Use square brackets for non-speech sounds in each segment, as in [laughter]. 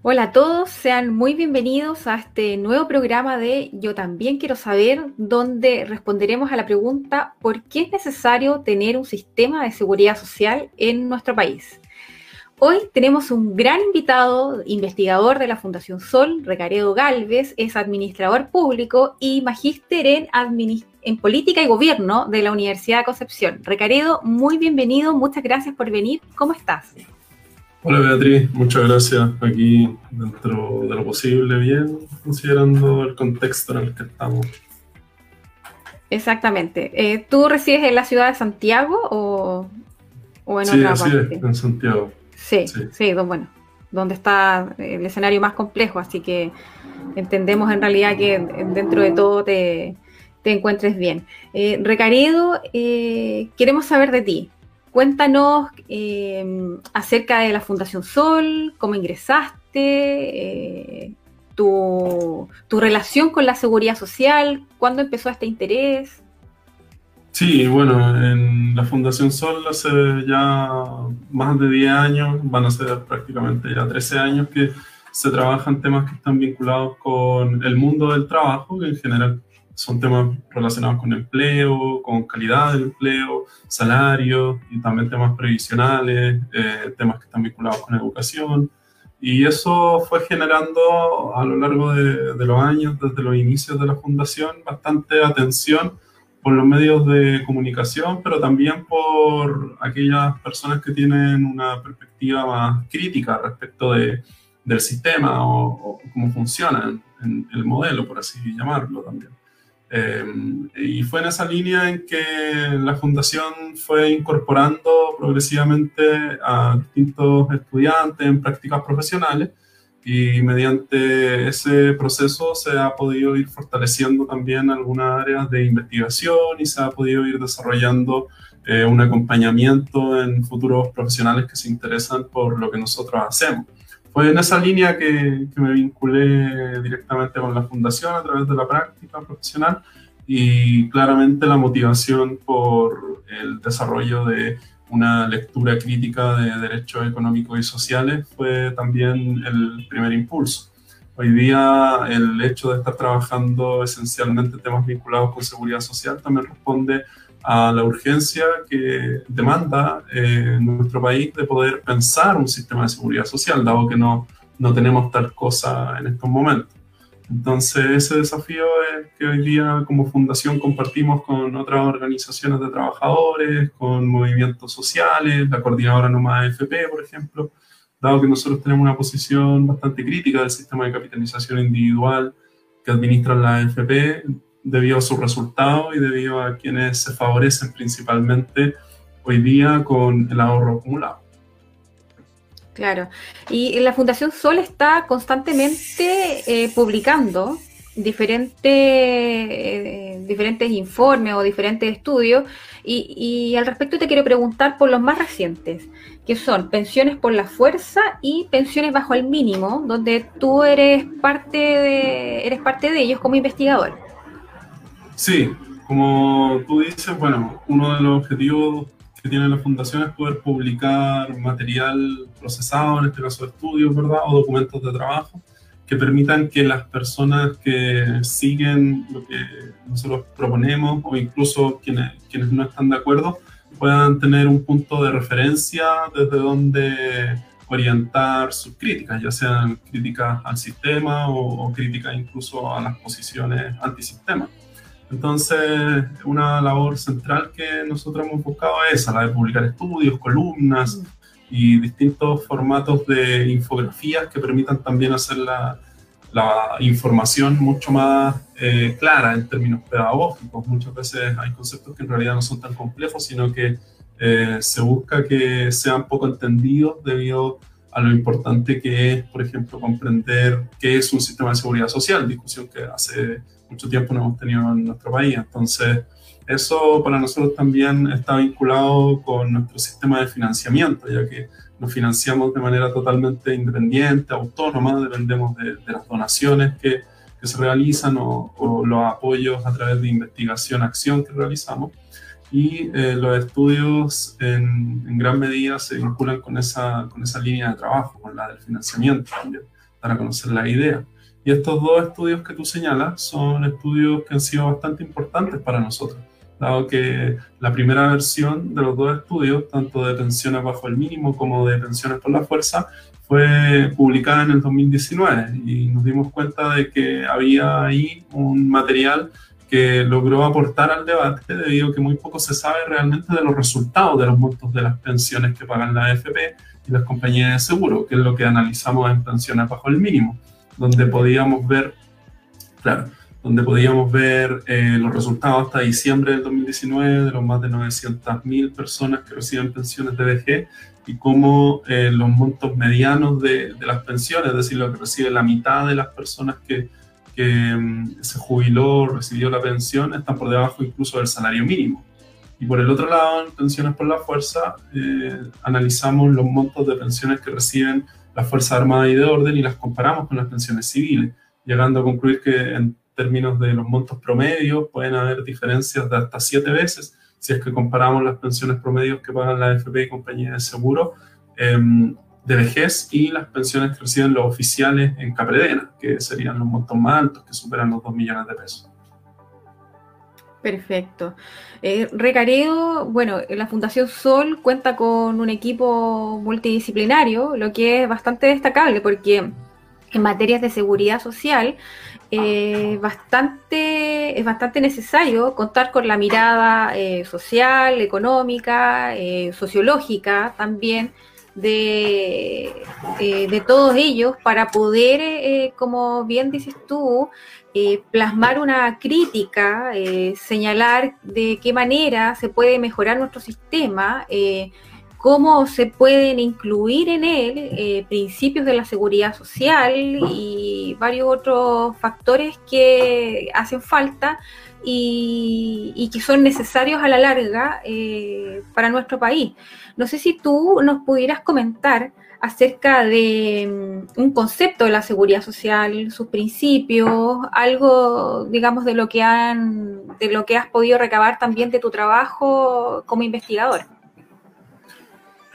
Hola a todos, sean muy bienvenidos a este nuevo programa de Yo también quiero saber, donde responderemos a la pregunta ¿por qué es necesario tener un sistema de seguridad social en nuestro país? Hoy tenemos un gran invitado, investigador de la Fundación Sol, Recaredo Galvez, es administrador público y magíster en, política y gobierno de la Universidad de Concepción. Recaredo, muy bienvenido, muchas gracias por venir. ¿Cómo estás? Hola Beatriz, muchas gracias. Aquí dentro de lo posible, bien, considerando el contexto en el que estamos. Exactamente. Eh, ¿Tú resides en la ciudad de Santiago o, en otra parte? Sí, en Santiago. Sí, sí, bueno, donde está el escenario más complejo, así que entendemos en realidad que dentro de todo te, encuentres bien. Eh, Recaredo, eh, queremos saber de ti. Cuéntanos em, acerca de la Fundación Sol, cómo ingresaste, eh, tu, relación con la seguridad social, cuándo empezó este interés. Sí, bueno, en la Fundación Sol hace ya más de 10 años, van a ser prácticamente ya 13 años que se trabajan temas que están vinculados con el mundo del trabajo, que en general son temas relacionados con empleo, con calidad del empleo, salario y también temas previsionales, eh, temas que están vinculados con educación. Y eso fue generando a lo largo de, de, los años, desde los inicios de la fundación, bastante atención por los medios de comunicación, pero también por aquellas personas que tienen una perspectiva más crítica respecto de, del sistema o, cómo funciona en el modelo, por así llamarlo también. Em, y fue en esa línea en que la fundación fue incorporando progresivamente a distintos estudiantes en prácticas profesionales y mediante ese proceso se ha podido ir fortaleciendo también algunas áreas de investigación y se ha podido ir desarrollando eh, un acompañamiento en futuros profesionales que se interesan por lo que nosotros hacemos. Fue en esa línea que, me vinculé directamente con la fundación a través de la práctica profesional y claramente la motivación por el desarrollo de una lectura crítica de derechos económicos y sociales fue también el primer impulso. Hoy día el hecho de estar trabajando esencialmente temas vinculados con seguridad social también responde a la urgencia que demanda eh, nuestro país de poder pensar un sistema de seguridad social, dado que no, no tenemos tal cosa en estos momentos. Entonces, ese desafío es que hoy día como fundación compartimos con otras organizaciones de trabajadores, con movimientos sociales, la coordinadora Nomada FP, por ejemplo, dado que nosotros tenemos una posición bastante crítica del sistema de capitalización individual que administran la AFP, debido a sus resultados y debido a quienes se favorecen principalmente hoy día con el ahorro acumulado. Claro. Y la Fundación Sol está constantemente eh, publicando diferentes, eh, diferentes informes o diferentes estudios. Y, y, al respecto te quiero preguntar por los más recientes, que son pensiones por la fuerza y pensiones bajo el mínimo, donde tú eres parte de, eres parte de ellos como investigador. Sí, como tú dices, bueno, uno de los objetivos que tiene la fundación es poder publicar material procesado, en este caso estudios, ¿verdad? O documentos de trabajo que permitan que las personas que siguen lo que nosotros proponemos o incluso quienes, quienes no están de acuerdo puedan tener un punto de referencia desde donde orientar sus críticas, ya sean críticas al sistema o, críticas incluso a las posiciones antisistema. Entonces, una labor central que nosotros hemos buscado es esa, la de publicar estudios, columnas y distintos formatos de infografías que permitan también hacer la, la información mucho más eh, clara en términos pedagógicos. Muchas veces hay conceptos que en realidad no son tan complejos, sino que eh, se busca que sean poco entendidos debido a lo importante que es, por ejemplo, comprender qué es un sistema de seguridad social, discusión que hace mucho tiempo no hemos tenido en nuestro país. Entonces, eso para nosotros también está vinculado con nuestro sistema de financiamiento, ya que nos financiamos de manera totalmente independiente, autónoma, dependemos de, las donaciones que, que se realizan o, o, los apoyos a través de investigación, acción que realizamos. Y eh, los estudios en, en, gran medida se vinculan con esa, con esa línea de trabajo, con la del financiamiento también, para conocer la idea. Y estos dos estudios que tú señalas son estudios que han sido bastante importantes para nosotros dado que la primera versión de los dos estudios, tanto de pensiones bajo el mínimo como de pensiones por la fuerza, fue publicada en el 2019 y nos dimos cuenta de que había ahí un material que logró aportar al debate debido a que muy poco se sabe realmente de los resultados de los montos de las pensiones que pagan la AFP y las compañías de seguro, que es lo que analizamos en pensiones bajo el mínimo, donde podíamos ver, claro, donde podíamos ver eh, los resultados hasta diciembre del 2019 de los más de 900.000 personas que reciben pensiones de VG y cómo eh, los montos medianos de, de, las pensiones, es decir, lo que recibe la mitad de las personas que, que um, se jubiló, recibió la pensión, están por debajo incluso del salario mínimo. Y por el otro lado, en pensiones por la fuerza, eh, analizamos los montos de pensiones que reciben las Fuerzas Armadas y de Orden y las comparamos con las pensiones civiles, llegando a concluir que en términos de los montos promedios, pueden haber diferencias de hasta siete veces si es que comparamos las pensiones promedios que pagan la AFP y compañías de seguro em, de vejez y las pensiones que reciben los oficiales en Capredena, que serían los montos más altos, que superan los 2 millones de pesos. Perfecto. Eh, Recaredo, bueno, la Fundación Sol cuenta con un equipo multidisciplinario, lo que es bastante destacable porque en materias de seguridad social eh, bastante, es bastante necesario contar con la mirada eh, social, económica, eh, sociológica también de, de, todos ellos para poder, como bien dices tú, plasmar una crítica, señalar de qué manera se puede mejorar nuestro sistema cómo se pueden incluir en él eh, principios de la seguridad social y varios otros factores que hacen falta y, que son necesarios a la larga eh, para nuestro país. No sé si tú nos pudieras comentar acerca de mm, un concepto de la seguridad social, sus principios, algo, digamos, de lo que han, de lo que has podido recabar también de tu trabajo como investigadora.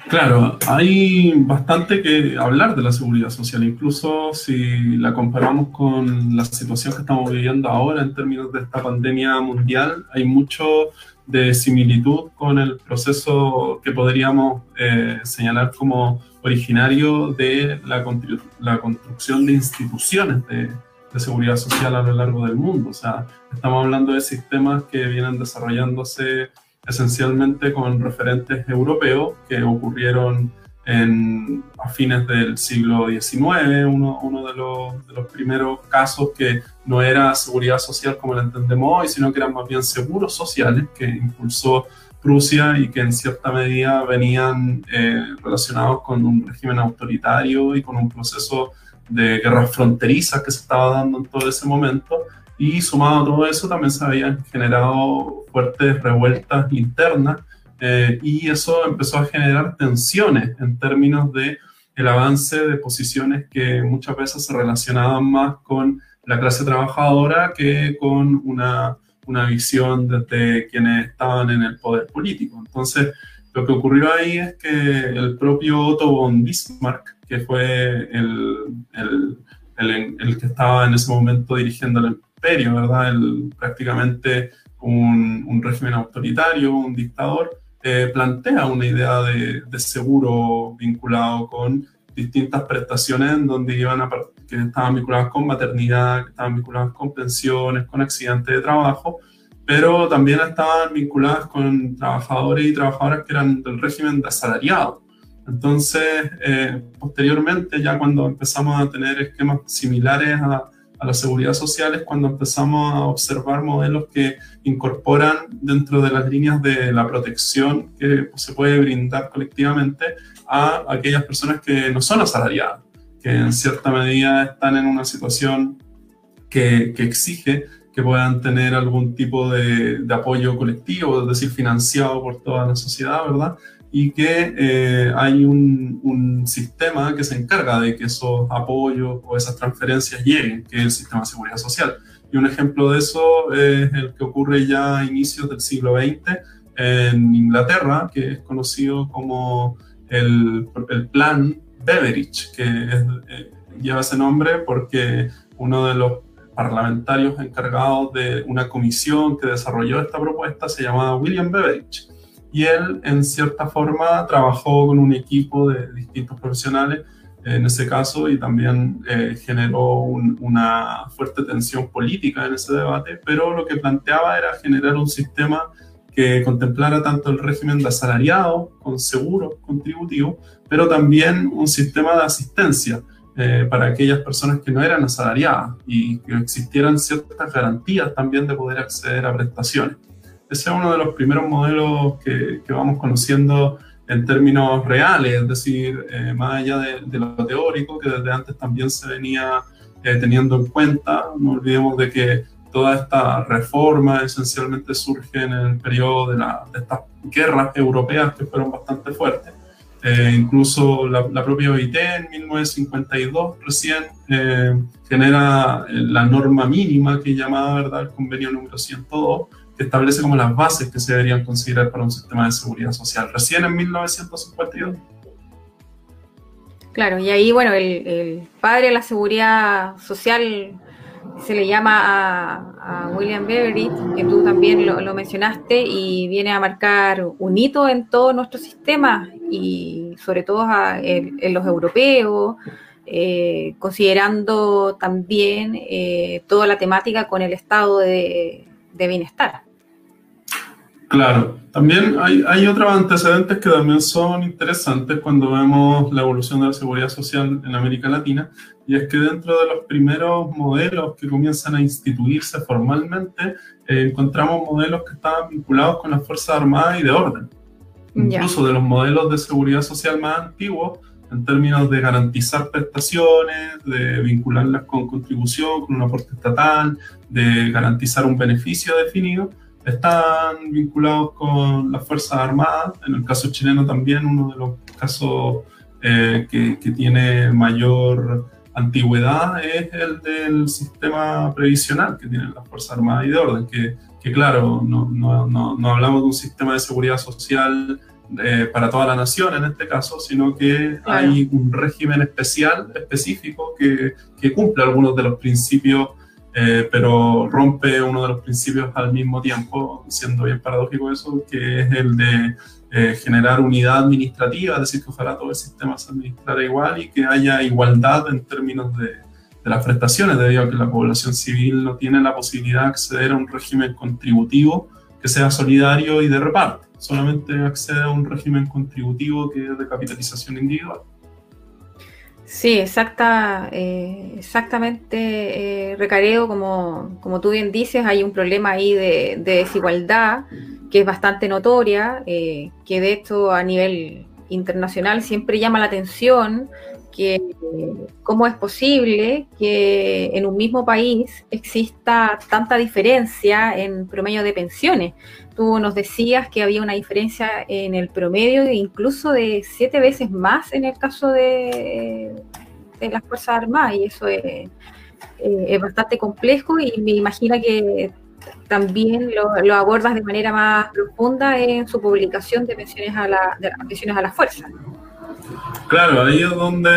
Claro, hay bastante que hablar de la seguridad social, incluso si la comparamos con la situación que estamos viviendo ahora en términos de esta pandemia mundial, hay mucho de similitud con el proceso que podríamos eh, señalar como originario de la, la construcción de instituciones de, de seguridad social a lo largo del mundo. O sea, estamos hablando de sistemas que vienen desarrollándose esencialmente con referentes europeos que ocurrieron en, a fines del siglo XIX, uno, uno de, los, de, los, primeros casos que no era seguridad social como la entendemos hoy, sino que eran más bien seguros sociales que impulsó Prusia y que en cierta medida venían eh, relacionados con un régimen autoritario y con un proceso de guerras fronterizas que se estaba dando en todo ese momento y sumado a todo eso también se habían generado fuertes revueltas internas eh, y eso empezó a generar tensiones en términos de el avance de posiciones que muchas veces se relacionaban más con la clase trabajadora que con una, una visión desde quienes estaban en el poder político. Entonces, lo que ocurrió ahí es que el propio Otto von Bismarck, que fue el, el, el, el que estaba en ese momento dirigiendo el ¿verdad? El, prácticamente un, régimen autoritario, un dictador, eh, plantea una idea de, seguro vinculado con distintas prestaciones donde iban a, que estaban vinculadas con maternidad, que estaban vinculadas con pensiones, con accidentes de trabajo, pero también estaban vinculadas con trabajadores y trabajadoras que eran del régimen de asalariado. Entonces, eh, posteriormente, ya cuando empezamos a tener esquemas similares a, a la seguridad social, es cuando empezamos a observar modelos que incorporan dentro de las líneas de la protección que se puede brindar colectivamente a aquellas personas que no son asalariadas, que en cierta medida están en una situación que, que exige que puedan tener algún tipo de, de, apoyo colectivo, es decir, financiado por toda la sociedad, ¿verdad? Y que eh, hay un, un, sistema que se encarga de que esos apoyos o esas transferencias lleguen, que es el sistema de seguridad social. Y un ejemplo de eso es el que ocurre ya a inicios del siglo XX en Inglaterra, que es conocido como el, el Plan Beveridge, que es, eh, lleva ese nombre porque uno de los parlamentarios encargados de una comisión que desarrolló esta propuesta se llamaba William Beveridge y él en cierta forma trabajó con un equipo de distintos profesionales en ese caso y también eh, generó una fuerte tensión política en ese debate, pero lo que planteaba era generar un sistema que contemplara tanto el régimen de asalariado con seguro contributivo, pero también un sistema de asistencia eh, para aquellas personas que no eran asalariadas y que existieran ciertas garantías también de poder acceder a prestaciones ese es uno de los primeros modelos que, que vamos conociendo en términos reales, es decir, eh, más allá de, lo teórico, que desde antes también se venía eh, teniendo en cuenta. No olvidemos de que toda esta reforma esencialmente surge en el periodo de, la, de estas guerras europeas que fueron bastante fuertes. Eh, incluso la, la, propia OIT en 1952 recién genera la norma mínima que llamaba ¿verdad? el convenio número 102 establece como las bases que se deberían considerar para un sistema de seguridad social, recién en 1952. Claro, y ahí, bueno, el, padre de la seguridad social se le llama a, William Beveridge, que tú también lo, mencionaste, y viene a marcar un hito en todo nuestro sistema y sobre todo en, los europeos, eh, considerando también eh, toda la temática con el estado de, de bienestar. Claro, también hay, hay, otros antecedentes que también son interesantes cuando vemos la evolución de la seguridad social en América Latina, y es que dentro de los primeros modelos que comienzan a instituirse formalmente, eh, encontramos modelos que estaban vinculados con las Fuerzas Armadas y de orden. Incluso de los modelos de seguridad social más antiguos, en términos de garantizar prestaciones, de vincularlas con contribución, con un aporte estatal, de garantizar un beneficio definido, están vinculados con las Fuerzas Armadas. En el caso chileno también, uno de los casos eh, que, que, tiene mayor antigüedad es el del sistema previsional que tienen las Fuerzas Armadas y de Orden, que, que claro, no, no, no, no hablamos de un sistema de seguridad social eh, para toda la nación en este caso, sino que hay un régimen especial, específico, que, que cumple algunos de los principios, eh, pero rompe uno de los principios al mismo tiempo, siendo bien paradójico eso, que es el de eh, generar unidad administrativa, es decir, que ojalá todo el sistema se administrara igual y que haya igualdad en términos de, de las prestaciones, debido a que la población civil no tiene la posibilidad de acceder a un régimen contributivo que sea solidario y de reparto solamente accede a un régimen contributivo que es de capitalización individual. Sí, exacta, eh, exactamente, eh, Recareo, como, como, tú bien dices, hay un problema ahí de, desigualdad que es bastante notoria, eh, que de hecho a nivel internacional siempre llama la atención que cómo es posible que en un mismo país exista tanta diferencia en promedio de pensiones. Tú nos decías que había una diferencia en el promedio incluso de siete veces más en el caso de, de las Fuerzas Armadas y eso es, eh, bastante complejo y me imagino que también lo, abordas de manera más profunda en su publicación de pensiones a, la, de pensiones a las fuerzas. Claro, ahí es donde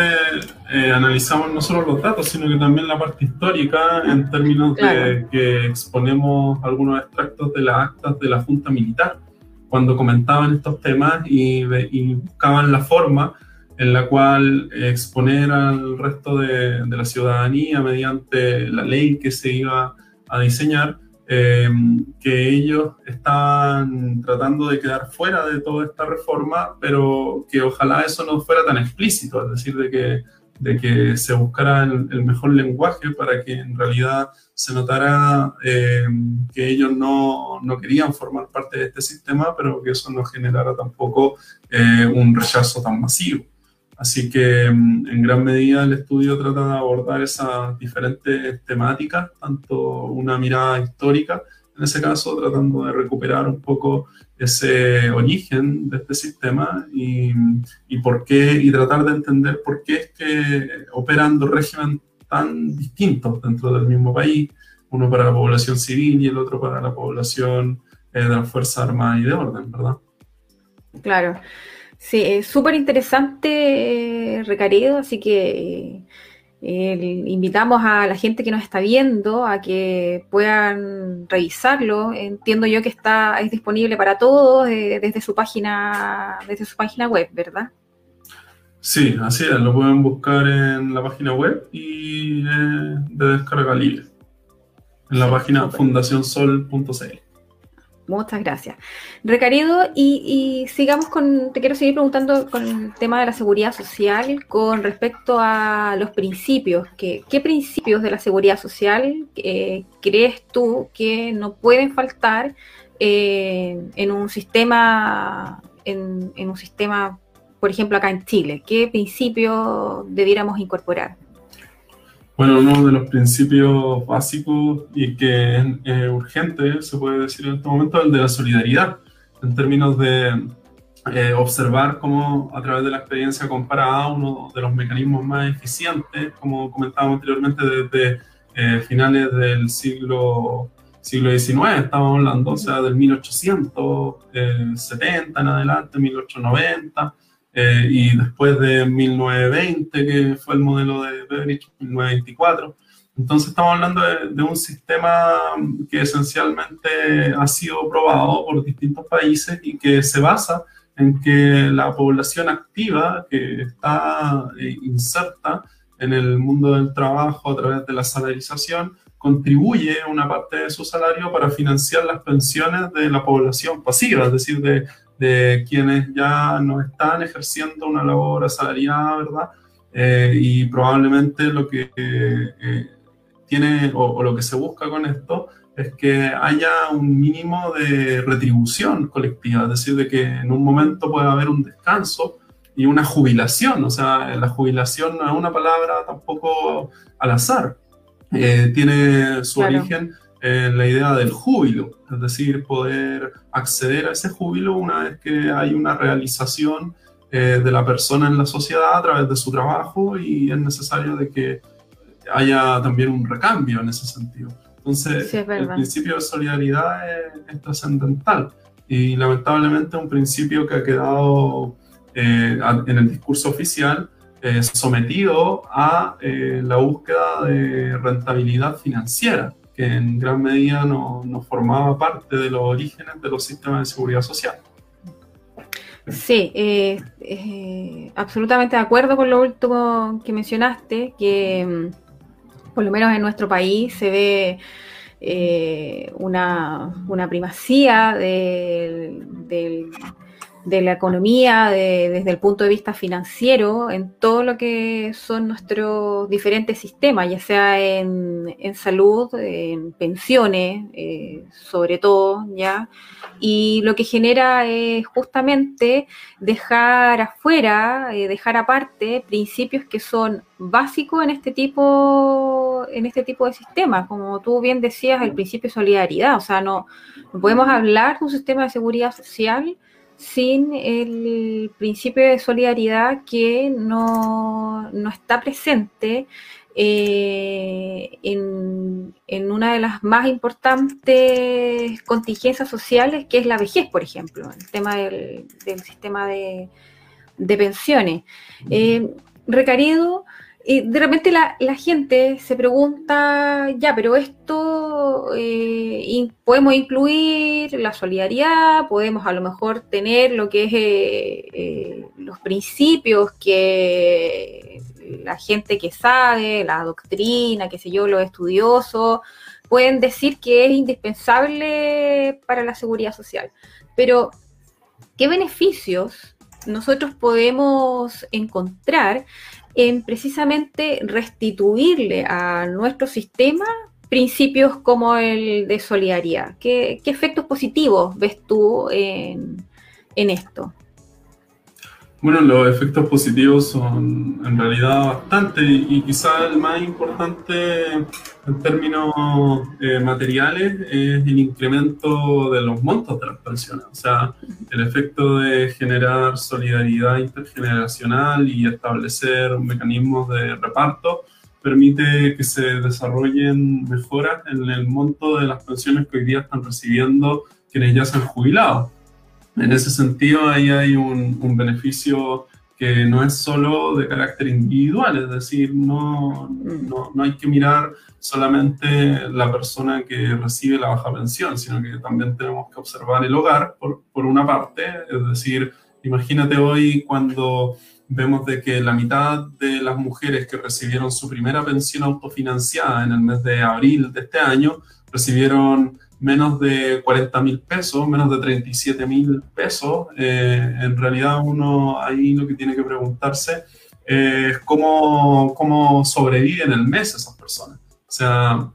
eh, analizamos no solo los datos, sino que también la parte histórica en términos de que exponemos algunos extractos de las actas de la Junta Militar, cuando comentaban estos temas y, buscaban la forma en la cual exponer al resto de, de, la ciudadanía mediante la ley que se iba a diseñar, eh, que ellos están tratando de quedar fuera de toda esta reforma, pero que ojalá eso no fuera tan explícito, es decir, de que, de que se buscara el, mejor lenguaje para que en realidad se notara eh, que ellos no, no, querían formar parte de este sistema, pero que eso no generara tampoco eh, un rechazo tan masivo. Así que mm, en gran medida el estudio trata de abordar esas diferentes temáticas, tanto una mirada histórica, en ese caso tratando de recuperar un poco ese origen de este sistema y, y por qué, y tratar de entender por qué es que operando régimen tan distintos dentro del mismo país, uno para la población civil y el otro para la población eh, de las Fuerzas Armadas y de Orden, ¿verdad? Claro. Sí, es súper interesante, Recaredo, así que eh, invitamos a la gente que nos está viendo a que puedan revisarlo. Entiendo yo que está es disponible para todos eh, desde su página desde su página web, ¿verdad? Sí, así es. Lo pueden buscar en la página web y eh, de descarga libre en la página fundacionsol.cl. Muchas gracias. Recarido, y, sigamos con, te quiero seguir preguntando con el tema de la seguridad social con respecto a los principios. ¿Qué principios de la seguridad social eh, crees tú que no pueden faltar eh, en un sistema, en, en un sistema, por ejemplo, acá en Chile? ¿Qué principios debiéramos incorporar? Bueno, uno de los principios básicos y que es urgente, se puede decir en este momento, es el de la solidaridad, en términos de eh, observar cómo a través de la experiencia comparada uno de los mecanismos más eficientes, como comentábamos anteriormente, desde eh, finales del siglo, siglo XIX, estamos hablando, o sea, del 1870 en adelante, 1890, eh, y después de 1920, que fue el modelo de Beveridge, 1924. Entonces estamos hablando de, un sistema que esencialmente ha sido probado por distintos países y que se basa en que la población activa que está eh, inserta en el mundo del trabajo a través de la salarización contribuye una parte de su salario para financiar las pensiones de la población pasiva, es decir, de de quienes ya no están ejerciendo una labor asalariada, ¿verdad? Eh, y probablemente lo que eh, tiene o, lo que se busca con esto es que haya un mínimo de retribución colectiva, es decir, de que en un momento pueda haber un descanso y una jubilación, o sea, la jubilación no es una palabra tampoco al azar, eh, tiene su origen en la idea del júbilo, es decir, poder acceder a ese júbilo una vez que hay una realización eh, de la persona en la sociedad a través de su trabajo y es necesario de que haya también un recambio en ese sentido. Entonces, el principio de solidaridad es, trascendental y lamentablemente un principio que ha quedado eh, en el discurso oficial eh, sometido a la búsqueda de rentabilidad financiera que en gran medida no, formaba parte de los orígenes de los sistemas de seguridad social. Sí, eh, eh, absolutamente de acuerdo con lo último que mencionaste, que mm, por lo menos en nuestro país se ve eh, una, primacía del de la economía desde el punto de vista financiero en todo lo que son nuestros diferentes sistemas, ya sea en, salud, en pensiones, eh, sobre todo, ¿ya? Y lo que genera es justamente dejar afuera, eh, dejar aparte principios que son básicos en este tipo, en este tipo de sistemas. Como tú bien decías, el principio de solidaridad. O sea, no, no podemos hablar de un sistema de seguridad social sin el principio de solidaridad que no, está presente eh, en, una de las más importantes contingencias sociales, que es la vejez, por ejemplo, el tema del, sistema de, pensiones. Eh, Recarido, Y de repente la, gente se pregunta, ya, pero esto eh, podemos incluir la solidaridad, podemos a lo mejor tener lo que es eh, eh, los principios que la gente que sabe, la doctrina, qué sé yo, los estudiosos, pueden decir que es indispensable para la seguridad social. Pero, ¿qué beneficios nosotros podemos encontrar en precisamente restituirle a nuestro sistema principios como el de solidaridad. ¿Qué, efectos positivos ves tú en, esto? Bueno, los efectos positivos son en realidad bastante y quizá el más importante en términos eh, materiales es el incremento de los montos de las pensiones. O sea, el efecto de generar solidaridad intergeneracional y establecer mecanismos de reparto permite que se desarrollen mejoras en el monto de las pensiones que hoy día están recibiendo quienes ya se han jubilado. En ese sentido, ahí hay un, un beneficio que no es solo de carácter individual, es decir, no, no, no, hay que mirar solamente la persona que recibe la baja pensión, sino que también tenemos que observar el hogar por, por una parte, es decir, imagínate hoy cuando vemos de que la mitad de las mujeres que recibieron su primera pensión autofinanciada en el mes de abril de este año recibieron menos de 40 mil pesos, menos de 37 mil pesos. Eh, en realidad uno ahí lo que tiene que preguntarse es cómo, cómo sobreviven el mes esas personas. O sea,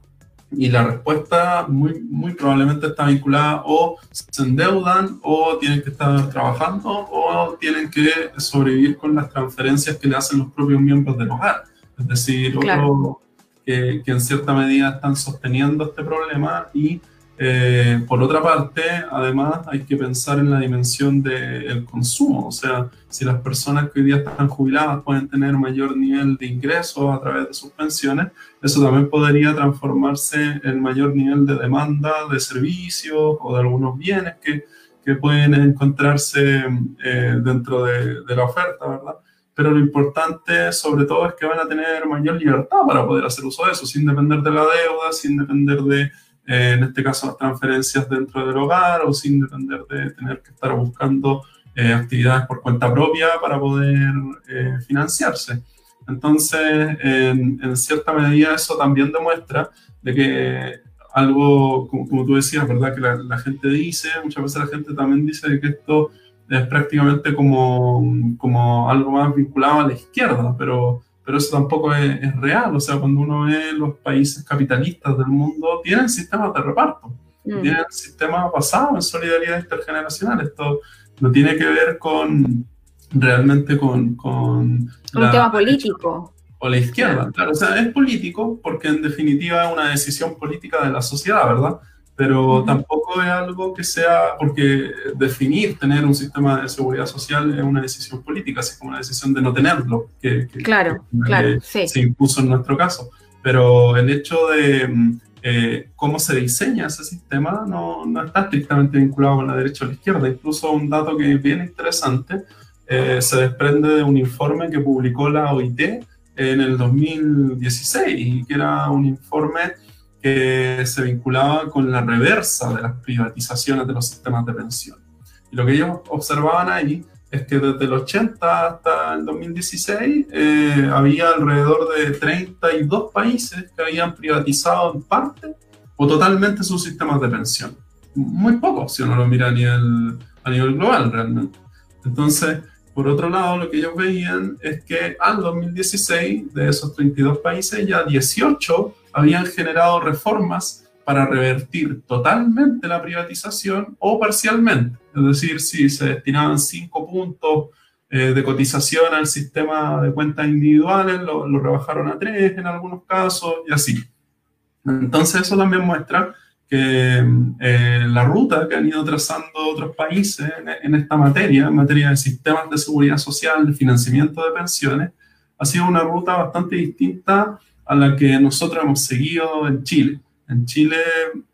y la respuesta muy, muy probablemente está vinculada o se endeudan o tienen que estar trabajando o tienen que sobrevivir con las transferencias que le hacen los propios miembros del hogar. Es decir, otros que, que en cierta medida están sosteniendo este problema y eh, por otra parte, además, hay que pensar en la dimensión del consumo, o sea, si las personas que hoy día están jubiladas pueden tener mayor nivel de ingresos a través de sus pensiones, eso también podría transformarse en mayor nivel de demanda de servicios o de algunos bienes que, que pueden encontrarse eh, dentro de, de la oferta, ¿verdad? pero lo importante sobre todo es que van a tener mayor libertad para poder hacer uso de eso, sin depender de la deuda, sin depender de eh, en este caso las transferencias dentro del hogar o sin depender de tener que estar buscando eh, actividades por cuenta propia para poder eh, financiarse. Entonces, en, cierta medida eso también demuestra de que algo, como, tú decías, ¿verdad? Que la, la, gente dice, muchas veces la gente también dice que esto es prácticamente como, como algo más vinculado a la izquierda, pero pero eso tampoco es, real. O sea, cuando uno ve los países capitalistas del mundo, tienen sistemas de reparto, mm. tienen sistemas basados en solidaridad intergeneracional. Esto no tiene que ver con realmente con... Con un tema político. O la izquierda, claro. O sea, es político porque en definitiva es una decisión política de la sociedad, ¿verdad? Pero tampoco es algo que sea, porque definir tener un sistema de seguridad social es una decisión política, así como una decisión de no tenerlo, que, claro, claro, se impuso en nuestro caso. Pero el hecho de eh, cómo se diseña ese sistema no, no, está estrictamente vinculado con la derecha o la izquierda. Incluso un dato que es bien interesante eh, se desprende de un informe que publicó la OIT en el 2016, que era un informe que se vinculaba con la reversa de las privatizaciones de los sistemas de pensión. Y lo que ellos observaban ahí es que desde el 80 hasta el 2016 eh, había alrededor de 32 países que habían privatizado en parte o totalmente sus sistemas de pensión. Muy pocos si uno lo mira a nivel, a nivel global realmente. Entonces, por otro lado, lo que ellos veían es que al 2016 de esos 32 países ya 18 habían generado reformas para revertir totalmente la privatización o parcialmente. Es decir, si se destinaban cinco puntos eh, de cotización al sistema de cuentas individuales, lo, rebajaron a tres en algunos casos y así. Entonces eso también muestra que eh, la ruta que han ido trazando otros países en, en, esta materia, en materia de sistemas de seguridad social, de financiamiento de pensiones, ha sido una ruta bastante distinta a la que nosotros hemos seguido en Chile. En Chile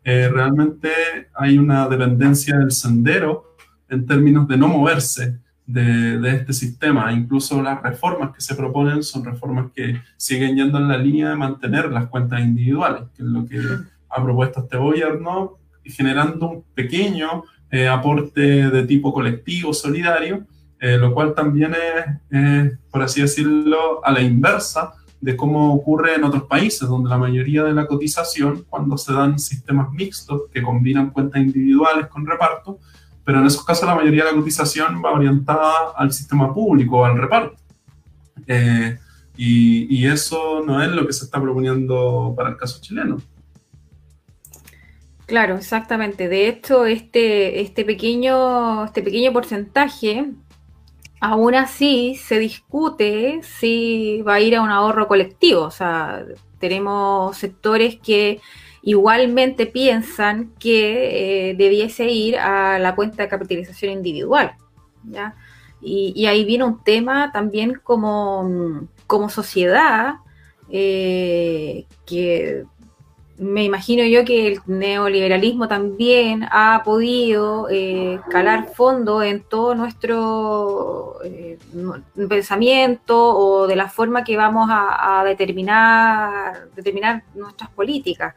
eh, realmente hay una dependencia del sendero en términos de no moverse de, este sistema. Incluso las reformas que se proponen son reformas que siguen yendo en la línea de mantener las cuentas individuales, que es lo que ha propuesto este gobierno, generando un pequeño eh, aporte de tipo colectivo, solidario, eh, lo cual también es, por así decirlo, a la inversa de cómo ocurre en otros países, donde la mayoría de la cotización, cuando se dan sistemas mixtos que combinan cuentas individuales con reparto, pero en esos casos la mayoría de la cotización va orientada al sistema público, al reparto. Eh, y, eso no es lo que se está proponiendo para el caso chileno. Claro, exactamente. De hecho, este, este, pequeño, este pequeño porcentaje, aún así se discute si va a ir a un ahorro colectivo. O sea, tenemos sectores que igualmente piensan que eh, debiese ir a la cuenta de capitalización individual. Y, ahí viene un tema también como, como sociedad, eh, que me imagino yo que el neoliberalismo también ha podido eh, calar fondo en todo nuestro pensamiento o de la forma que vamos a, determinar, determinar nuestras políticas.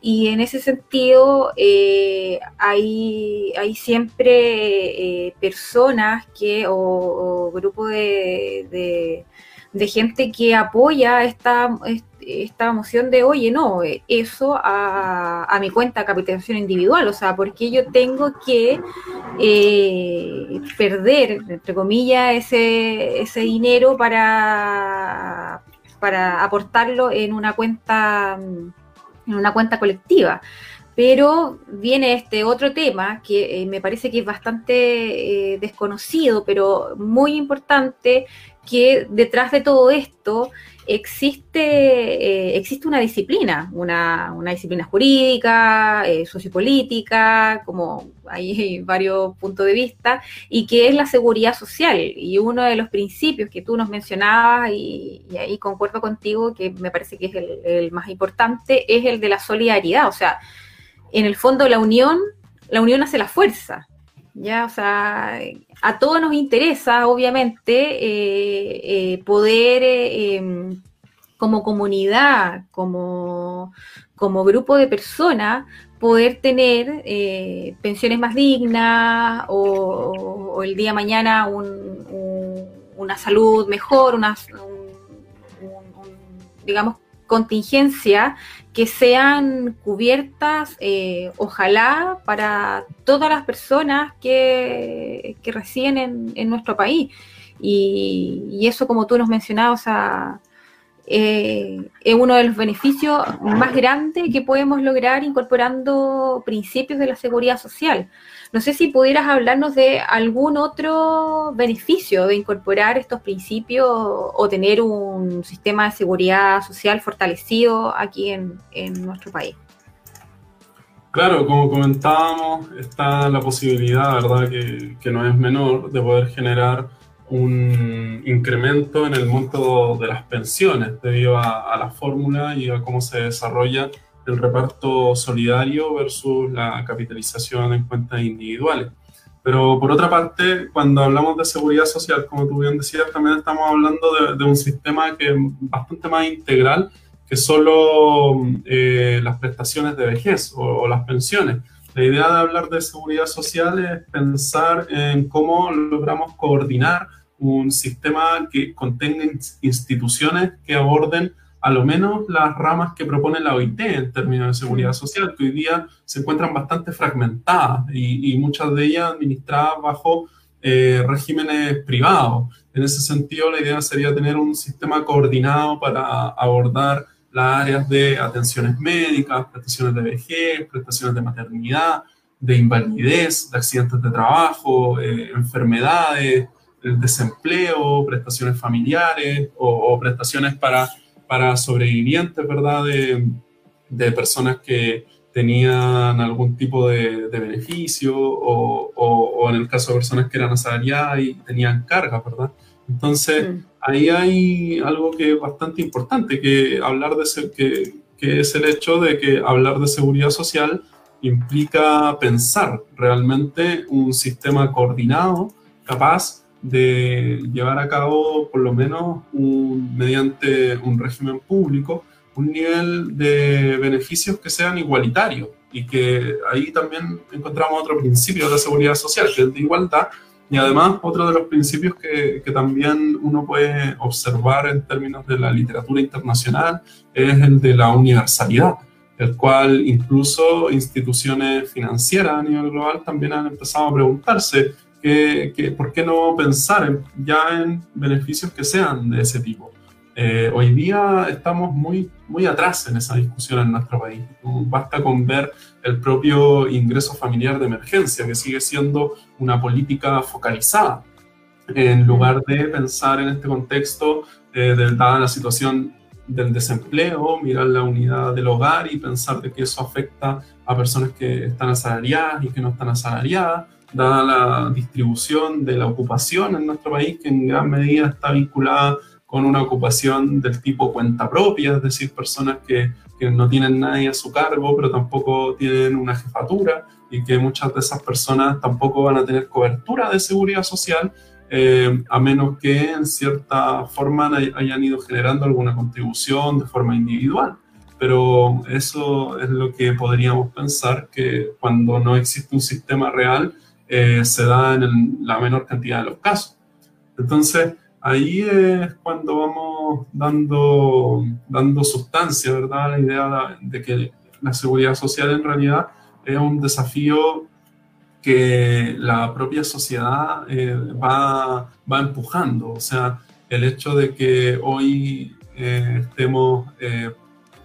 Y en ese sentido, eh, hay, hay, siempre eh, personas que, o, grupos de, de, gente que apoya esta moción de, oye, no, eso a, mi cuenta capitalización individual, o sea, porque yo tengo que eh, perder, entre comillas, ese, ese dinero para, para aportarlo en una cuenta en una cuenta colectiva. Pero viene este otro tema que eh, me parece que es bastante eh, desconocido, pero muy importante, que detrás de todo esto existe, eh, existe una disciplina, una, una disciplina jurídica, sociopolítica, como hay [laughs] varios puntos de vista, y que es la seguridad social. Y uno de los principios que tú nos mencionabas, y, ahí concuerdo contigo, que me parece que es el, más importante, es el de la solidaridad. O sea, en el fondo la unión, la unión hace la fuerza. Ya, o sea, a todos nos interesa, obviamente, eh, eh, poder eh, em, como comunidad, como, como grupo de personas, poder tener pensiones más dignas o, el día de mañana una salud mejor, una, digamos, contingencia que sean cubiertas, eh, ojalá, para todas las personas que, que residen en, nuestro país. Y, y, eso, como tú nos mencionabas, o eh, es uno de los beneficios más grandes que podemos lograr incorporando principios de la seguridad social. No sé si pudieras hablarnos de algún otro beneficio de incorporar estos principios o tener un sistema de seguridad social fortalecido aquí en, nuestro país. Claro, como comentábamos, está la posibilidad, ¿verdad?, que, que no es menor, de poder generar un incremento en el monto de las pensiones debido a, la fórmula y a cómo se desarrolla el reparto solidario versus la capitalización en cuentas individuales. Pero por otra parte, cuando hablamos de seguridad social, como tú bien decías, también estamos hablando de, un sistema que es bastante más integral que solo eh, las prestaciones de vejez o, o las pensiones. La idea de hablar de seguridad social es pensar en cómo logramos coordinar un sistema que contenga instituciones que aborden a lo menos las ramas que propone la OIT en términos de seguridad social, que hoy día se encuentran bastante fragmentadas y, muchas de ellas administradas bajo eh, regímenes privados. En ese sentido, la idea sería tener un sistema coordinado para abordar las áreas de atenciones médicas, prestaciones de vejez, prestaciones de maternidad, de invalidez, de accidentes de trabajo, eh, enfermedades, el desempleo, prestaciones familiares o, prestaciones para, para sobrevivientes, ¿verdad? De, de, personas que tenían algún tipo de, de beneficio o, o, en el caso de personas que eran asalariadas y tenían cargas, ¿verdad? Entonces, mm. ahí hay algo que es bastante importante, que hablar de que, que es el hecho de que hablar de seguridad social implica pensar realmente un sistema coordinado, capaz de llevar a cabo, por lo menos mediante un régimen público, un nivel de beneficios que sean igualitarios y que ahí también encontramos otro principio de la seguridad social, que es de igualdad, y además otro de los principios que, que, también uno puede observar en términos de la literatura internacional es el de la universalidad, el cual incluso instituciones financieras a nivel global también han empezado a preguntarse que, que, por qué no pensar ya en beneficios que sean de ese tipo. Eh, hoy día estamos muy, muy atrás en esa discusión en nuestro país. Basta con ver el propio ingreso familiar de emergencia, que sigue siendo una política focalizada, en lugar de pensar en este contexto, eh, de, dada la situación del desempleo, mirar la unidad del hogar y pensar de que eso afecta a personas que están asalariadas y que no están asalariadas, dada la distribución de la ocupación en nuestro país, que en gran medida está vinculada con una ocupación del tipo cuenta propia, es decir, personas que, que, no tienen nadie a su cargo, pero tampoco tienen una jefatura y que muchas de esas personas tampoco van a tener cobertura de seguridad social, eh, a menos que en cierta forma hayan ido generando alguna contribución de forma individual. Pero eso es lo que podríamos pensar que cuando no existe un sistema real eh, se da en la menor cantidad de los casos. Entonces, ahí es cuando vamos dando, dando sustancia, ¿verdad? La idea de que la seguridad social en realidad es un desafío que la propia sociedad eh, va, va, empujando. O sea, el hecho de que hoy eh, estemos eh,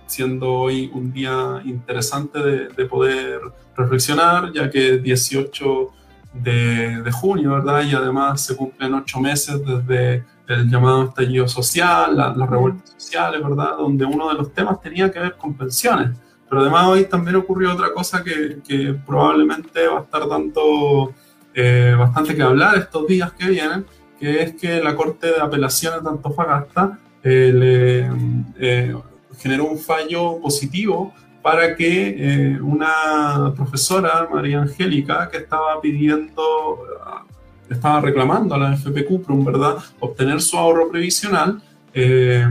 siendo hoy un día interesante de, de, poder reflexionar, ya que 18 de, junio, ¿verdad? Y además se cumplen ocho meses desde el llamado estallido social, las revueltas sociales, ¿verdad? Donde uno de los temas tenía que ver con pensiones. Pero además hoy también ocurrió otra cosa que, que probablemente va a estar dando eh, bastante que hablar estos días que vienen, que es que la Corte de Apelaciones de Antofagasta eh, le eh, generó un fallo positivo para que eh, una profesora, María Angélica, que estaba pidiendo, estaba reclamando a la FP Cuprum, ¿verdad?, obtener su ahorro previsional, eh,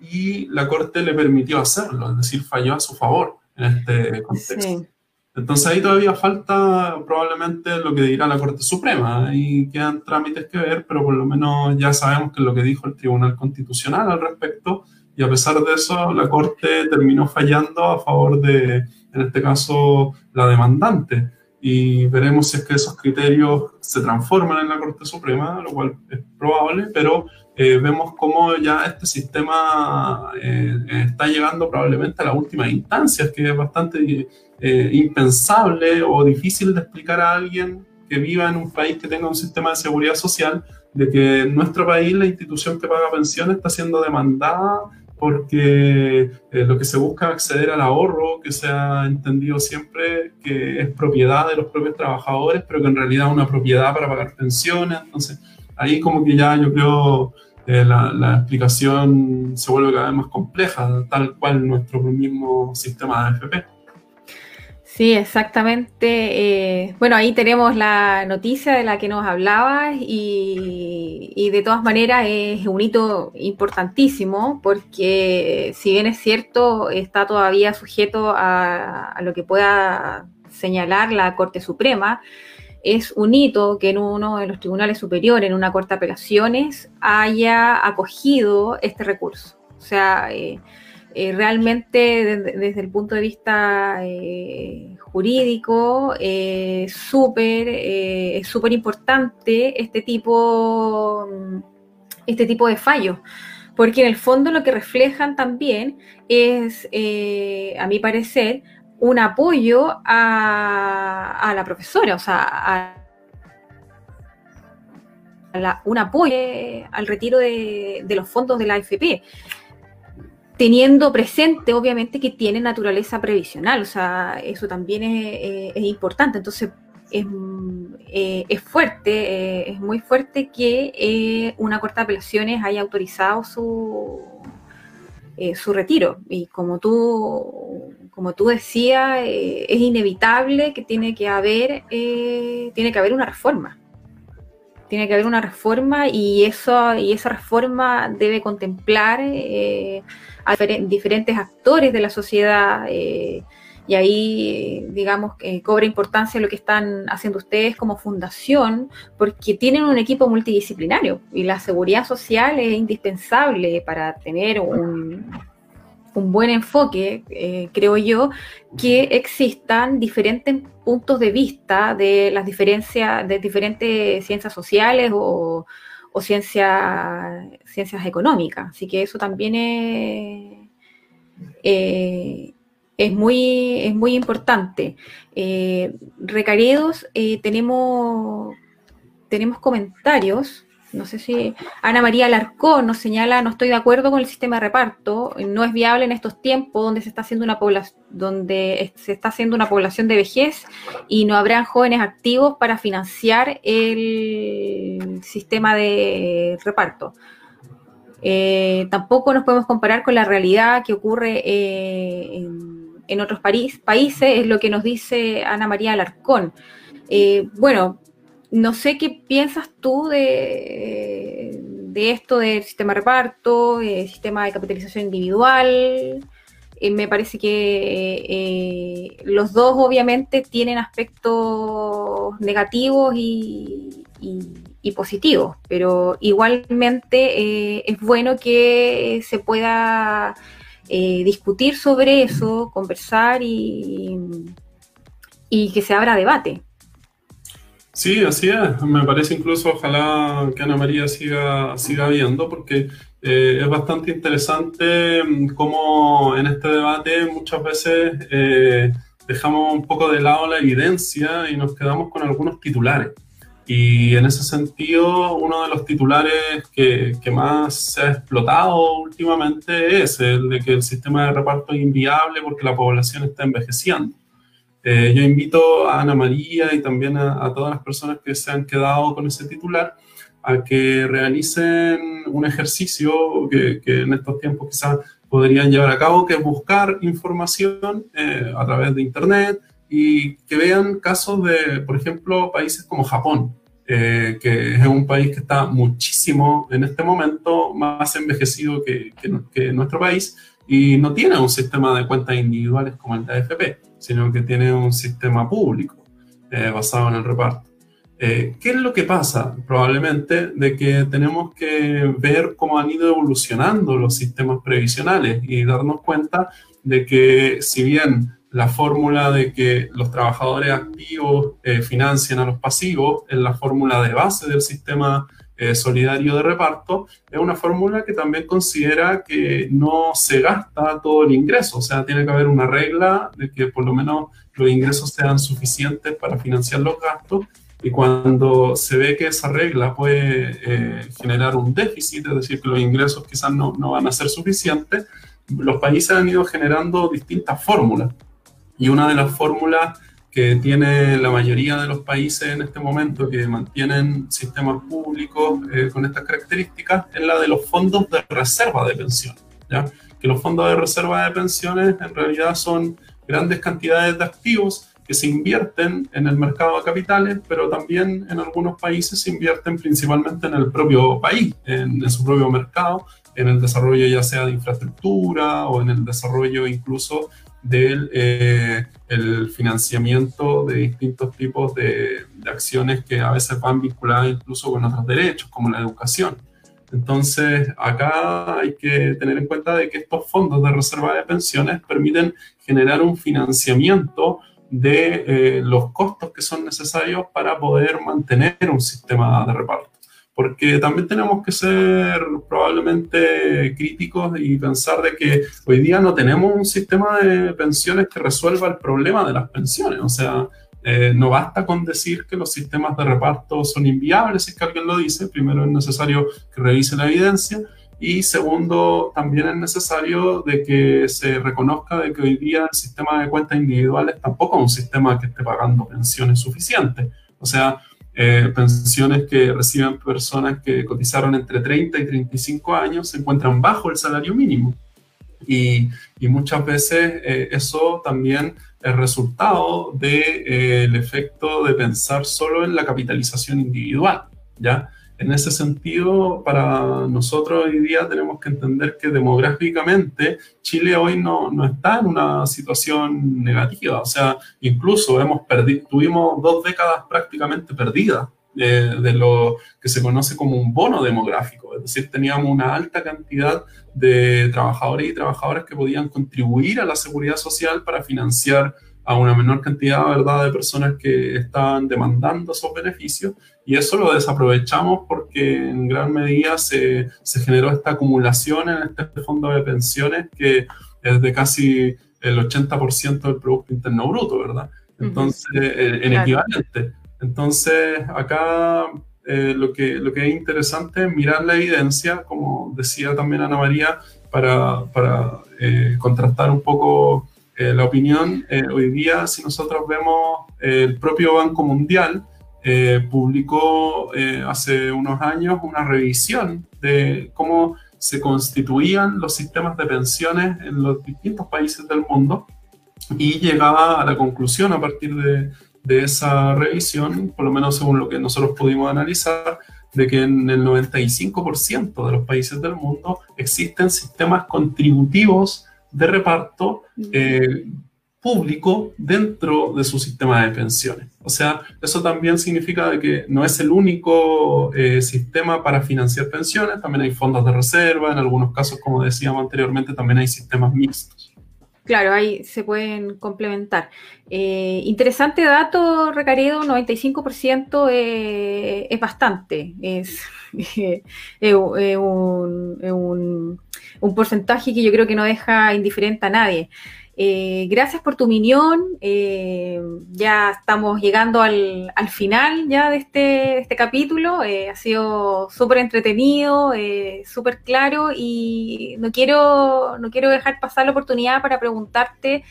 y la Corte le permitió hacerlo, es decir, falló a su favor en este contexto. Entonces ahí todavía falta probablemente lo que dirá la Corte Suprema y quedan trámites que ver, pero por lo menos ya sabemos que lo que dijo el Tribunal Constitucional al respecto y a pesar de eso la Corte terminó fallando a favor de, en este caso, la demandante. Y veremos si es que esos criterios se transforman en la Corte Suprema, lo cual es probable, pero eh, vemos cómo ya este sistema eh, está llegando probablemente a las últimas instancias, que es bastante eh, impensable o difícil de explicar a alguien que viva en un país que tenga un sistema de seguridad social, de que en nuestro país la institución que paga pensiones está siendo demandada porque eh, lo que se busca es acceder al ahorro, que se ha entendido siempre que es propiedad de los propios trabajadores, pero que en realidad es una propiedad para pagar pensiones. Entonces, ahí como que ya yo creo eh, la, la, explicación se vuelve cada vez más compleja, tal cual nuestro mismo sistema de AFP. Sí, exactamente. Eh, bueno, ahí tenemos la noticia de la que nos hablabas y, de todas maneras es un hito importantísimo porque si bien es cierto, está todavía sujeto a, lo que pueda señalar la Corte Suprema, es un hito que en uno de los tribunales superiores, en una Corte de Apelaciones, haya acogido este recurso. O sea, eh, eh, realmente desde, el punto de vista eh, jurídico eh, súper es súper importante este tipo este tipo de fallos porque en el fondo lo que reflejan también es a mi parecer un apoyo a, la profesora o sea un apoyo al retiro de, de los fondos de la AFP teniendo presente, obviamente, que tiene naturaleza previsional, o sea, eso también es, importante. Entonces, es, eh, fuerte, eh, es muy fuerte que eh, una Corte de Apelaciones haya autorizado su, su retiro. Y como tú, como tú decías, es inevitable que tiene que haber, tiene que haber una reforma. Tiene que haber una reforma y, eso, y esa reforma debe contemplar eh, a diferentes actores de la sociedad. Eh, y ahí, digamos, que cobra importancia lo que están haciendo ustedes como fundación, porque tienen un equipo multidisciplinario y la seguridad social es indispensable para tener un, un buen enfoque, eh, creo yo, que existan diferentes puntos de vista de las diferencias, de diferentes ciencias sociales o, ciencias económicas. Así que eso también es, eh, es, muy, es muy importante. Eh, Recaredos, tenemos, tenemos comentarios no sé si Ana María Alarcón nos señala, no estoy de acuerdo con el sistema de reparto, no es viable en estos tiempos donde se está haciendo una población, de vejez y no habrán jóvenes activos para financiar el sistema de reparto. Eh, tampoco nos podemos comparar con la realidad que ocurre eh, en, otros países, es lo que nos dice Ana María Alarcón. Eh, bueno, no sé qué piensas tú de, de esto del sistema de reparto, el sistema de capitalización individual. Eh, me parece que eh, los dos obviamente tienen aspectos negativos y, positivos, pero igualmente eh, es bueno que se pueda discutir sobre eso, conversar y, y que se abra debate. Sí, así es. Me parece incluso, ojalá que Ana María siga, siga viendo, porque eh, es bastante interesante mm, cómo en este debate muchas veces eh, dejamos un poco de lado la evidencia y nos quedamos con algunos titulares. Y en ese sentido, uno de los titulares que, que, más se ha explotado últimamente es el de que el sistema de reparto es inviable porque la población está envejeciendo. Eh, yo invito a Ana María y también a, todas las personas que se han quedado con ese titular a que realicen un ejercicio que, en estos tiempos quizás podrían llevar a cabo, que es buscar información eh, a través de Internet y que vean casos de, por ejemplo, países como Japón, eh, que es un país que está muchísimo en este momento más envejecido que, que nuestro país y no tiene un sistema de cuentas individuales como el de AFP sino que tiene un sistema público eh, basado en el reparto. Eh, ¿Qué es lo que pasa? Probablemente de que tenemos que ver cómo han ido evolucionando los sistemas previsionales y darnos cuenta de que si bien la fórmula de que los trabajadores activos eh, financian a los pasivos es la fórmula de base del sistema eh, solidario de reparto, es una fórmula que también considera que no se gasta todo el ingreso, o sea, tiene que haber una regla de que por lo menos los ingresos sean suficientes para financiar los gastos y cuando se ve que esa regla puede eh, generar un déficit, es decir, que los ingresos quizás no, no van a ser suficientes, los países han ido generando distintas fórmulas. Y una de las fórmulas que tiene la mayoría de los países en este momento que mantienen sistemas públicos eh, con estas características es la de los fondos de reserva de pensiones. ¿ya? Que los fondos de reserva de pensiones en realidad son grandes cantidades de activos que se invierten en el mercado de capitales, pero también en algunos países se invierten principalmente en el propio país, en, en su propio mercado, en el desarrollo ya sea de infraestructura o en el desarrollo incluso del eh, financiamiento de distintos tipos de, acciones que a veces van vinculadas incluso con otros derechos, como la educación. Entonces, acá hay que tener en cuenta de que estos fondos de reserva de pensiones permiten generar un financiamiento de eh, los costos que son necesarios para poder mantener un sistema de reparto porque también tenemos que ser probablemente críticos y pensar de que hoy día no tenemos un sistema de pensiones que resuelva el problema de las pensiones. O sea, eh, no basta con decir que los sistemas de reparto son inviables, si es que alguien lo dice. Primero es necesario que revise la evidencia y segundo, también es necesario de que se reconozca de que hoy día el sistema de cuentas individuales tampoco es un sistema que esté pagando pensiones suficientes. O sea, eh, pensiones que reciben personas que cotizaron entre 30 y 35 años se encuentran bajo el salario mínimo. Y, y muchas veces eh, eso también es resultado del de, eh, efecto de pensar solo en la capitalización individual. ¿ya? En ese sentido, para nosotros hoy día tenemos que entender que demográficamente Chile hoy no, no está en una situación negativa. O sea, incluso hemos perdido, tuvimos dos décadas prácticamente perdidas de, de, lo que se conoce como un bono demográfico. Es decir, teníamos una alta cantidad de trabajadores y trabajadoras que podían contribuir a la seguridad social para financiar a una menor cantidad ¿verdad? de personas que estaban demandando esos beneficios y eso lo desaprovechamos porque en gran medida se, se generó esta acumulación en este fondo de pensiones que es de casi el 80% del Producto Interno Bruto, ¿verdad? Entonces, en equivalente. Entonces, acá eh, lo, que, lo que es interesante es mirar la evidencia, como decía también Ana María, para, para eh, contrastar un poco eh, la opinión, eh, hoy día, si nosotros vemos eh, el propio Banco Mundial, publicó hace unos años una revisión de cómo se constituían los sistemas de pensiones en los distintos países del mundo y llegaba a la conclusión a partir de, de esa revisión, por lo menos según lo que nosotros pudimos analizar, de que en el 95% de los países del mundo existen sistemas contributivos de reparto eh, público dentro de su sistema de pensiones. O sea, eso también significa que no es el único eh, sistema para financiar pensiones, también hay fondos de reserva, en algunos casos, como decíamos anteriormente, también hay sistemas mixtos. Claro, ahí se pueden complementar. Eh, interesante dato, Recaredo, 95% es bastante, es, [laughs] un porcentaje que yo creo que no deja indiferente a nadie. Eh, gracias por tu opinión. Eh, ya estamos llegando al, final ya de este, este capítulo. Eh, ha sido súper entretenido, súper claro y no quiero, no quiero dejar pasar la oportunidad para preguntarte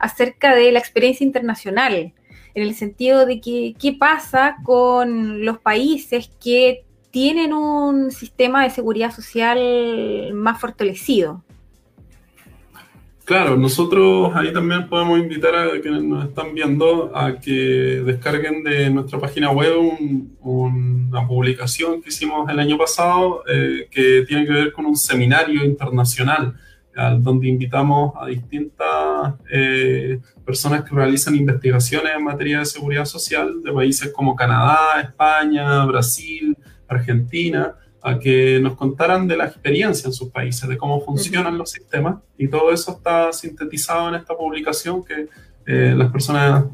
acerca de la experiencia internacional, en el sentido de que qué pasa con los países que tienen un sistema de seguridad social más fortalecido. Claro, nosotros ahí también podemos invitar a quienes nos están viendo a que descarguen de nuestra página web una publicación que hicimos el año pasado eh, que tiene que ver con un seminario internacional donde invitamos a distintas eh, personas que realizan investigaciones en materia de seguridad social de países como Canadá, España, Brasil, Argentina, a que nos contaran de la experiencia en sus países, de cómo funcionan los sistemas, y todo eso está sintetizado en esta publicación que eh, las personas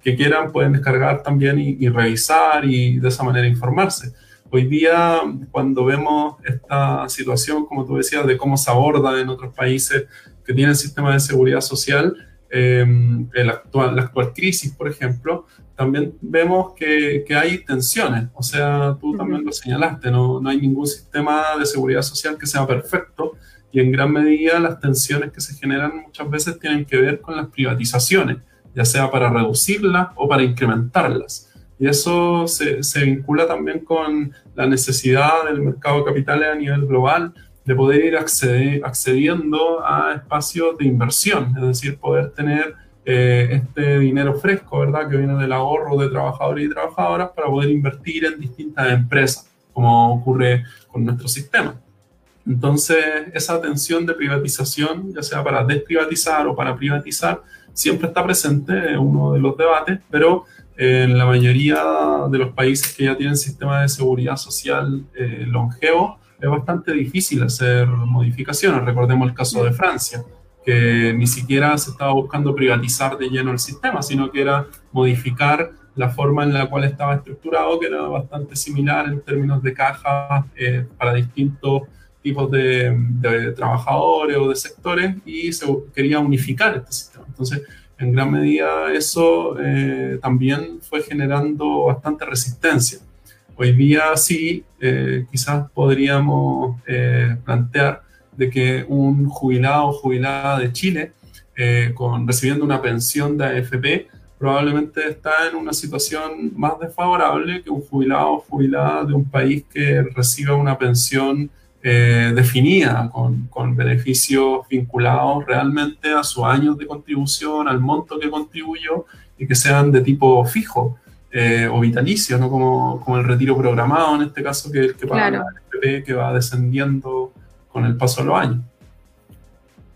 que quieran pueden descargar también y, revisar y de esa manera informarse. Hoy día, cuando vemos esta situación, como tú decías, de cómo se aborda en otros países que tienen sistemas de seguridad social, eh, el actual, la actual crisis, por ejemplo, también vemos que, que, hay tensiones. O sea, tú también lo señalaste, no, no hay ningún sistema de seguridad social que sea perfecto y en gran medida las tensiones que se generan muchas veces tienen que ver con las privatizaciones, ya sea para reducirlas o para incrementarlas. Y eso se, se vincula también con la necesidad del mercado de capitales a nivel global de poder ir accediendo a espacios de inversión, es decir, poder tener eh, este dinero fresco, ¿verdad? Que viene del ahorro de trabajadores y trabajadoras para poder invertir en distintas empresas, como ocurre con nuestro sistema. Entonces, esa tensión de privatización, ya sea para desprivatizar o para privatizar, siempre está presente en uno de los debates, pero en la mayoría de los países que ya tienen sistemas de seguridad social eh, longevos, es bastante difícil hacer modificaciones. Recordemos el caso de Francia que ni siquiera se estaba buscando privatizar de lleno el sistema, sino que era modificar la forma en la cual estaba estructurado, que era bastante similar en términos de caja eh, para distintos tipos de, trabajadores o de sectores, y se quería unificar este sistema. Entonces, en gran medida eso eh, también fue generando bastante resistencia. Hoy día sí, eh, quizás podríamos plantear de que un jubilado o jubilada de Chile, eh, con, recibiendo una pensión de AFP, probablemente está en una situación más desfavorable que un jubilado o jubilada de un país que reciba una pensión eh, definida, con, con, beneficios vinculados realmente a sus años de contribución, al monto que contribuyó y que sean de tipo fijo. Eh, o vitalicio, ¿no? Como, como, el retiro programado en este caso, que es el que paga el FP, que va descendiendo con el paso de los años.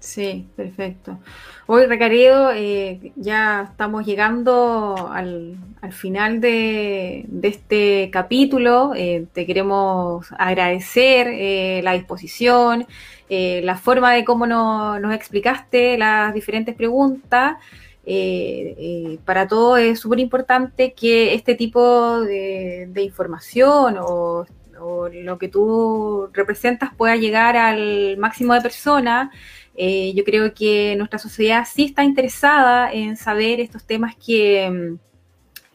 Sí, perfecto. Hoy, Recaredo, eh, ya estamos llegando al, final de, este capítulo. Eh, te queremos agradecer eh, la disposición, la forma de cómo nos explicaste las diferentes preguntas. Para todo es súper importante que este tipo de, información o, o lo que tú representas pueda llegar al máximo de personas. Eh, yo creo que nuestra sociedad sí está interesada en saber estos temas que mm,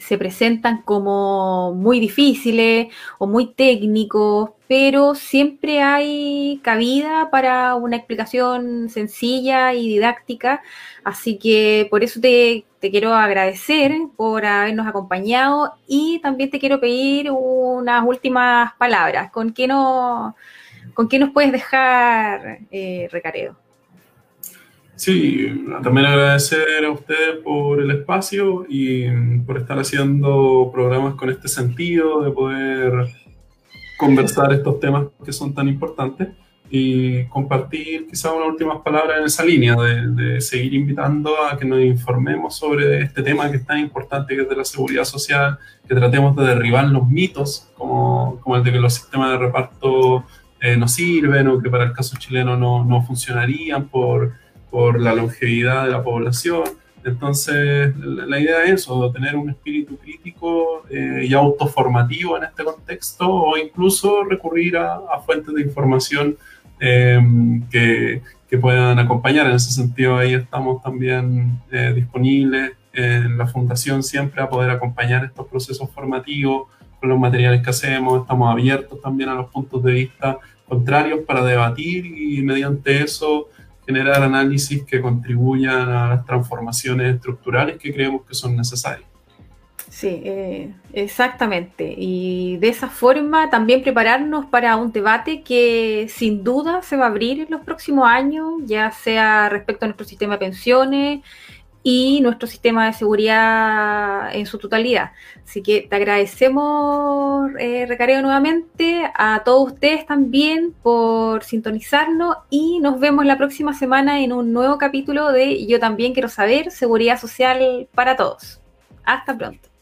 se presentan como muy difíciles o muy técnicos, pero siempre hay cabida para una explicación sencilla y didáctica. Así que por eso te, quiero agradecer por habernos acompañado y también te quiero pedir unas últimas palabras. ¿Con qué, no, con qué nos puedes dejar, eh, Recaredo? Sí, también agradecer a ustedes por el espacio y por estar haciendo programas con este sentido de poder conversar estos temas que son tan importantes y compartir quizás unas últimas palabras en esa línea de, seguir invitando a que nos informemos sobre este tema que es tan importante que es de la seguridad social, que tratemos de derribar los mitos como, como el de que los sistemas de reparto eh, no sirven o que para el caso chileno no, no funcionarían por por la longevidad de la población. Entonces, la, idea es eso, tener un espíritu crítico eh, y autoformativo en este contexto o incluso recurrir a, fuentes de información em, que, que, puedan acompañar. En ese sentido, ahí estamos también eh, disponibles en la Fundación siempre a poder acompañar estos procesos formativos con los materiales que hacemos. Estamos abiertos también a los puntos de vista contrarios para debatir y mediante eso generar análisis que contribuyan a las transformaciones estructurales que creemos que son necesarias. Sí, eh, exactamente. Y de esa forma también prepararnos para un debate que sin duda se va a abrir en los próximos años, ya sea respecto a nuestro sistema de pensiones, y nuestro sistema de seguridad en su totalidad. Así que te agradecemos, eh, Recareo, nuevamente, a todos ustedes también por sintonizarnos y nos vemos la próxima semana en un nuevo capítulo de Yo también quiero saber, seguridad social para todos. Hasta pronto.